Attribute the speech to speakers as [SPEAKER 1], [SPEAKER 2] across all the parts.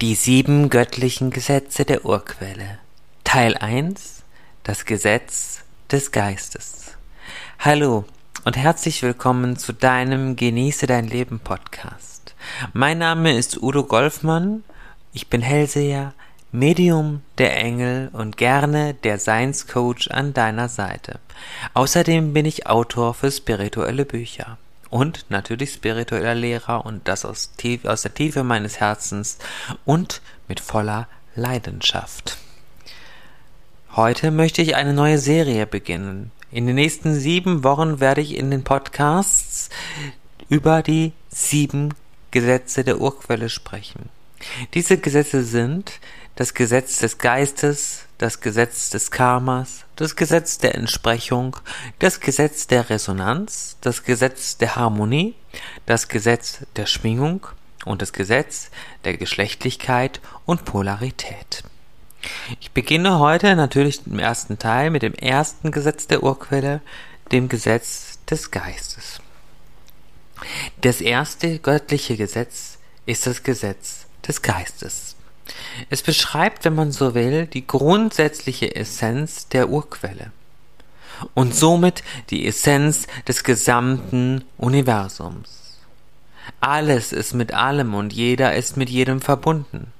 [SPEAKER 1] Die sieben göttlichen Gesetze der Urquelle. Teil 1. Das Gesetz des Geistes. Hallo und herzlich willkommen zu deinem Genieße dein Leben Podcast. Mein Name ist Udo Golfmann. Ich bin Hellseher, Medium der Engel und gerne der Science Coach an deiner Seite. Außerdem bin ich Autor für spirituelle Bücher und natürlich spiritueller Lehrer und das aus, tief, aus der Tiefe meines Herzens und mit voller Leidenschaft. Heute möchte ich eine neue Serie beginnen. In den nächsten sieben Wochen werde ich in den Podcasts über die sieben Gesetze der Urquelle sprechen. Diese Gesetze sind das Gesetz des Geistes, das Gesetz des Karmas, das Gesetz der Entsprechung, das Gesetz der Resonanz, das Gesetz der Harmonie, das Gesetz der Schwingung und das Gesetz der Geschlechtlichkeit und Polarität. Ich beginne heute natürlich im ersten Teil mit dem ersten Gesetz der Urquelle, dem Gesetz des Geistes. Das erste göttliche Gesetz ist das Gesetz des Geistes. Es beschreibt, wenn man so will, die grundsätzliche Essenz der Urquelle und somit die Essenz des gesamten Universums. Alles ist mit allem und jeder ist mit jedem verbunden.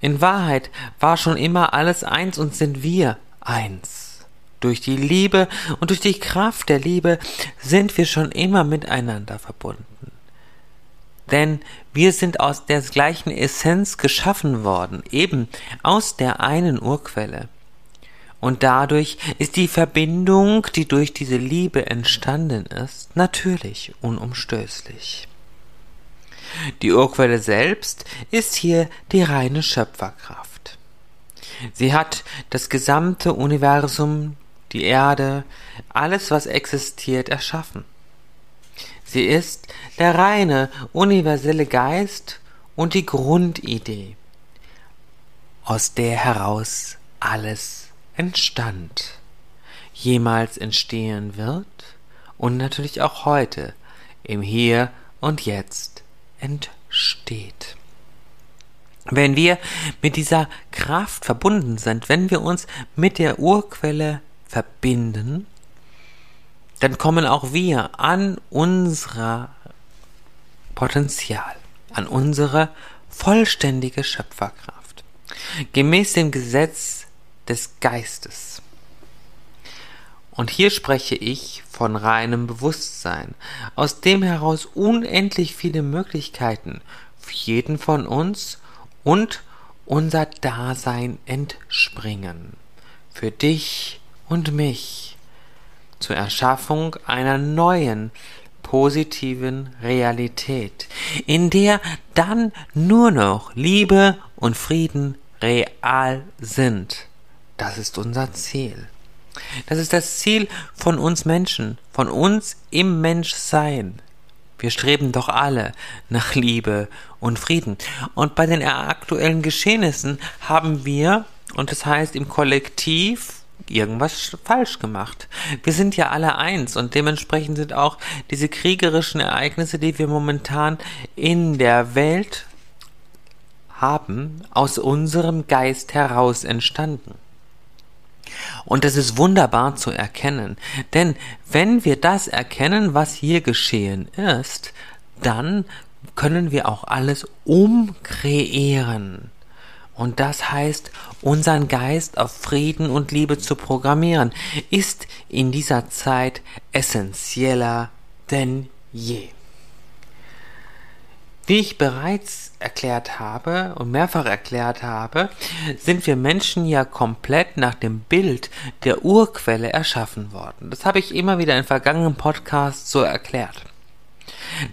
[SPEAKER 1] In Wahrheit war schon immer alles eins und sind wir eins. Durch die Liebe und durch die Kraft der Liebe sind wir schon immer miteinander verbunden. Denn wir sind aus der gleichen Essenz geschaffen worden, eben aus der einen Urquelle. Und dadurch ist die Verbindung, die durch diese Liebe entstanden ist, natürlich unumstößlich. Die Urquelle selbst ist hier die reine Schöpferkraft. Sie hat das gesamte Universum, die Erde, alles, was existiert, erschaffen. Sie ist der reine, universelle Geist und die Grundidee, aus der heraus alles entstand, jemals entstehen wird und natürlich auch heute im Hier und Jetzt entsteht. Wenn wir mit dieser Kraft verbunden sind, wenn wir uns mit der Urquelle verbinden, dann kommen auch wir an unser Potenzial, an unsere vollständige Schöpferkraft. Gemäß dem Gesetz des Geistes. Und hier spreche ich von reinem Bewusstsein, aus dem heraus unendlich viele Möglichkeiten für jeden von uns und unser Dasein entspringen. Für dich und mich zur Erschaffung einer neuen, positiven Realität, in der dann nur noch Liebe und Frieden real sind. Das ist unser Ziel. Das ist das Ziel von uns Menschen, von uns im Menschsein. Wir streben doch alle nach Liebe und Frieden. Und bei den aktuellen Geschehnissen haben wir, und das heißt im Kollektiv, irgendwas falsch gemacht. Wir sind ja alle eins und dementsprechend sind auch diese kriegerischen Ereignisse, die wir momentan in der Welt haben, aus unserem Geist heraus entstanden. Und das ist wunderbar zu erkennen, denn wenn wir das erkennen, was hier geschehen ist, dann können wir auch alles umkreieren. Und das heißt, unseren Geist auf Frieden und Liebe zu programmieren, ist in dieser Zeit essentieller denn je. Wie ich bereits erklärt habe und mehrfach erklärt habe, sind wir Menschen ja komplett nach dem Bild der Urquelle erschaffen worden. Das habe ich immer wieder in vergangenen Podcasts so erklärt.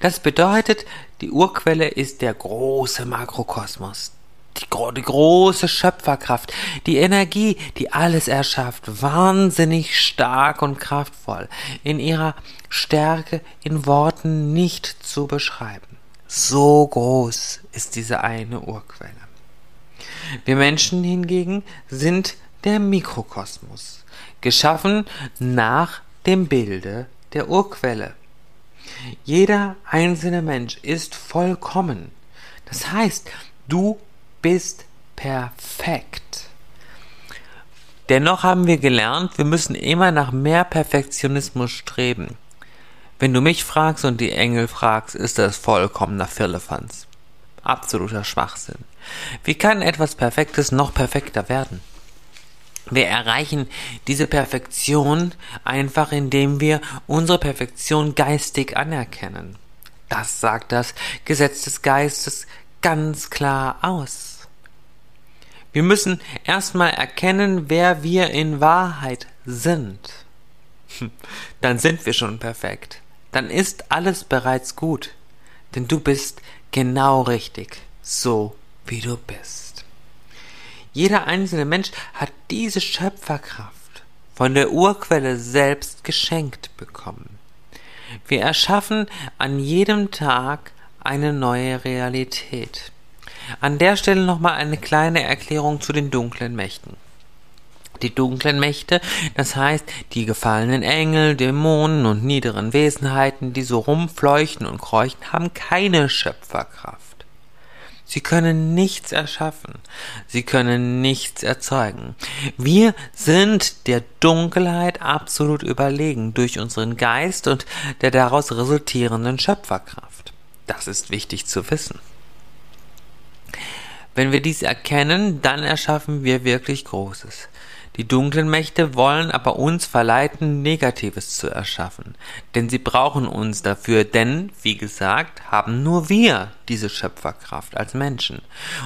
[SPEAKER 1] Das bedeutet, die Urquelle ist der große Makrokosmos, die, die große Schöpferkraft, die Energie, die alles erschafft, wahnsinnig stark und kraftvoll, in ihrer Stärke in Worten nicht zu beschreiben. So groß ist diese eine Urquelle. Wir Menschen hingegen sind der Mikrokosmos, geschaffen nach dem Bilde der Urquelle. Jeder einzelne Mensch ist vollkommen. Das heißt, du bist perfekt. Dennoch haben wir gelernt, wir müssen immer nach mehr Perfektionismus streben. Wenn du mich fragst und die Engel fragst, ist das vollkommener Firlefanz. Absoluter Schwachsinn. Wie kann etwas Perfektes noch perfekter werden? Wir erreichen diese Perfektion einfach, indem wir unsere Perfektion geistig anerkennen. Das sagt das Gesetz des Geistes ganz klar aus. Wir müssen erstmal erkennen, wer wir in Wahrheit sind. Dann sind wir schon perfekt. Dann ist alles bereits gut. Denn du bist genau richtig, so wie du bist. Jeder einzelne Mensch hat diese Schöpferkraft von der Urquelle selbst geschenkt bekommen. Wir erschaffen an jedem Tag eine neue Realität. An der Stelle nochmal eine kleine Erklärung zu den dunklen Mächten. Die dunklen Mächte, das heißt die gefallenen Engel, Dämonen und niederen Wesenheiten, die so rumfleuchten und kräuchen, haben keine Schöpferkraft. Sie können nichts erschaffen. Sie können nichts erzeugen. Wir sind der Dunkelheit absolut überlegen durch unseren Geist und der daraus resultierenden Schöpferkraft. Das ist wichtig zu wissen. Wenn wir dies erkennen, dann erschaffen wir wirklich Großes. Die dunklen Mächte wollen aber uns verleiten, Negatives zu erschaffen. Denn sie brauchen uns dafür, denn, wie gesagt, haben nur wir diese Schöpferkraft als Menschen.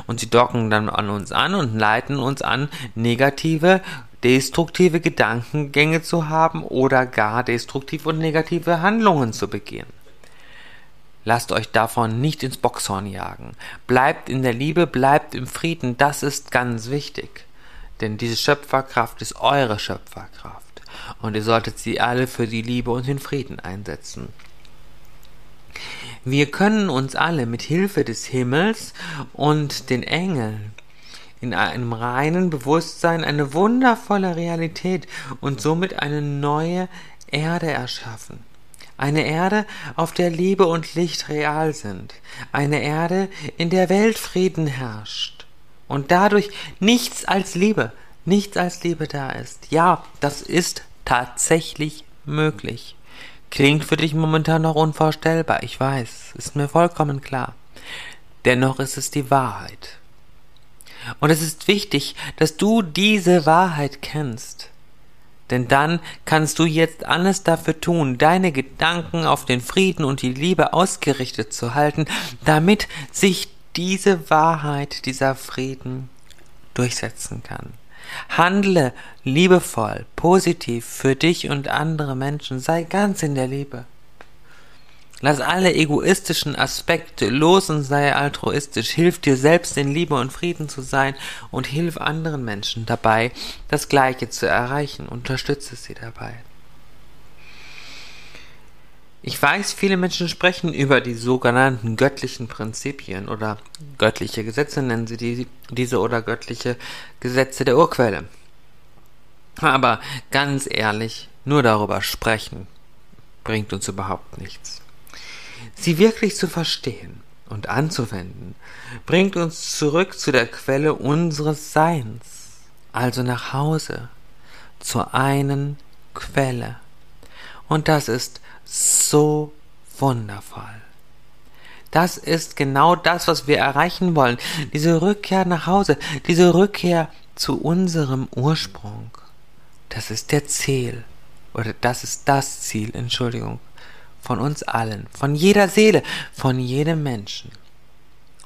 [SPEAKER 1] Und sie docken dann an uns an und leiten uns an, negative, destruktive Gedankengänge zu haben oder gar destruktiv und negative Handlungen zu begehen. Lasst euch davon nicht ins Boxhorn jagen. Bleibt in der Liebe, bleibt im Frieden, das ist ganz wichtig. Denn diese Schöpferkraft ist eure Schöpferkraft. Und ihr solltet sie alle für die Liebe und den Frieden einsetzen. Wir können uns alle mit Hilfe des Himmels und den Engeln in einem reinen Bewusstsein eine wundervolle Realität und somit eine neue Erde erschaffen. Eine Erde, auf der Liebe und Licht real sind. Eine Erde, in der Weltfrieden herrscht und dadurch nichts als Liebe, nichts als Liebe da ist. Ja, das ist tatsächlich möglich. Klingt für dich momentan noch unvorstellbar, ich weiß, ist mir vollkommen klar. Dennoch ist es die Wahrheit. Und es ist wichtig, dass du diese Wahrheit kennst. Denn dann kannst du jetzt alles dafür tun, deine Gedanken auf den Frieden und die Liebe ausgerichtet zu halten, damit sich diese Wahrheit, dieser Frieden durchsetzen kann. Handle liebevoll, positiv für dich und andere Menschen, sei ganz in der Liebe. Lass alle egoistischen Aspekte los und sei altruistisch. Hilf dir selbst in Liebe und Frieden zu sein und hilf anderen Menschen dabei, das Gleiche zu erreichen. Unterstütze sie dabei. Ich weiß, viele Menschen sprechen über die sogenannten göttlichen Prinzipien oder göttliche Gesetze, nennen sie die, diese oder göttliche Gesetze der Urquelle. Aber ganz ehrlich, nur darüber sprechen bringt uns überhaupt nichts. Sie wirklich zu verstehen und anzuwenden, bringt uns zurück zu der Quelle unseres Seins, also nach Hause, zur einen Quelle. Und das ist so wundervoll. Das ist genau das, was wir erreichen wollen. Diese Rückkehr nach Hause, diese Rückkehr zu unserem Ursprung. Das ist der Ziel. Oder das ist das Ziel, Entschuldigung. Von uns allen. Von jeder Seele. Von jedem Menschen.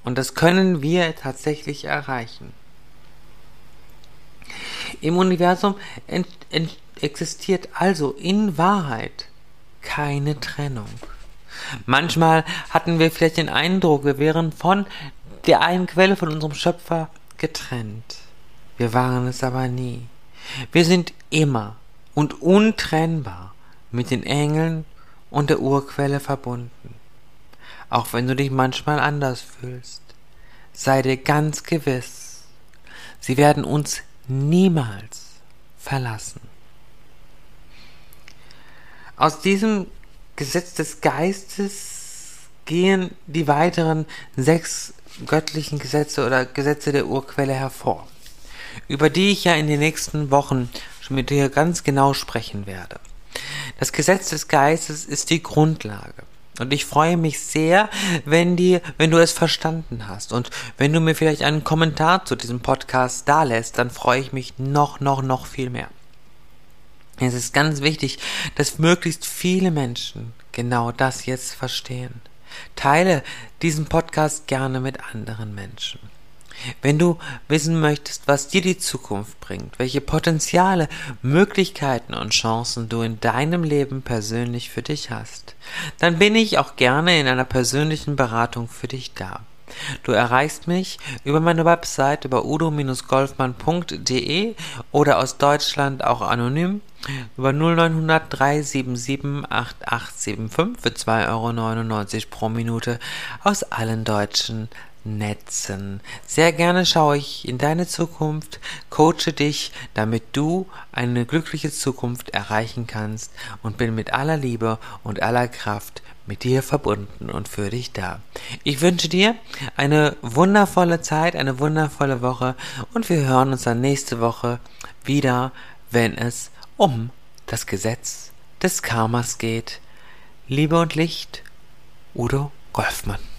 [SPEAKER 1] Und das können wir tatsächlich erreichen. Im Universum existiert also in Wahrheit keine Trennung. Manchmal hatten wir vielleicht den Eindruck, wir wären von der einen Quelle von unserem Schöpfer getrennt. Wir waren es aber nie. Wir sind immer und untrennbar mit den Engeln und der Urquelle verbunden. Auch wenn du dich manchmal anders fühlst, sei dir ganz gewiss, sie werden uns niemals verlassen. Aus diesem Gesetz des Geistes gehen die weiteren sechs göttlichen Gesetze oder Gesetze der Urquelle hervor, über die ich ja in den nächsten Wochen schon mit dir ganz genau sprechen werde. Das Gesetz des Geistes ist die Grundlage. Und ich freue mich sehr, wenn die, wenn du es verstanden hast. Und wenn du mir vielleicht einen Kommentar zu diesem Podcast da lässt, dann freue ich mich noch, noch, noch viel mehr. Es ist ganz wichtig, dass möglichst viele Menschen genau das jetzt verstehen. Teile diesen Podcast gerne mit anderen Menschen. Wenn du wissen möchtest, was dir die Zukunft bringt, welche Potenziale, Möglichkeiten und Chancen du in deinem Leben persönlich für dich hast, dann bin ich auch gerne in einer persönlichen Beratung für dich da. Du erreichst mich über meine Website über udo-golfmann.de oder aus Deutschland auch anonym über 0900 377 8875 für 2,99 Euro pro Minute aus allen deutschen Netzen. Sehr gerne schaue ich in deine Zukunft, coache dich, damit du eine glückliche Zukunft erreichen kannst und bin mit aller Liebe und aller Kraft mit dir verbunden und für dich da. Ich wünsche dir eine wundervolle Zeit, eine wundervolle Woche und wir hören uns dann nächste Woche wieder, wenn es um das Gesetz des Karmas geht. Liebe und Licht, Udo Golfmann.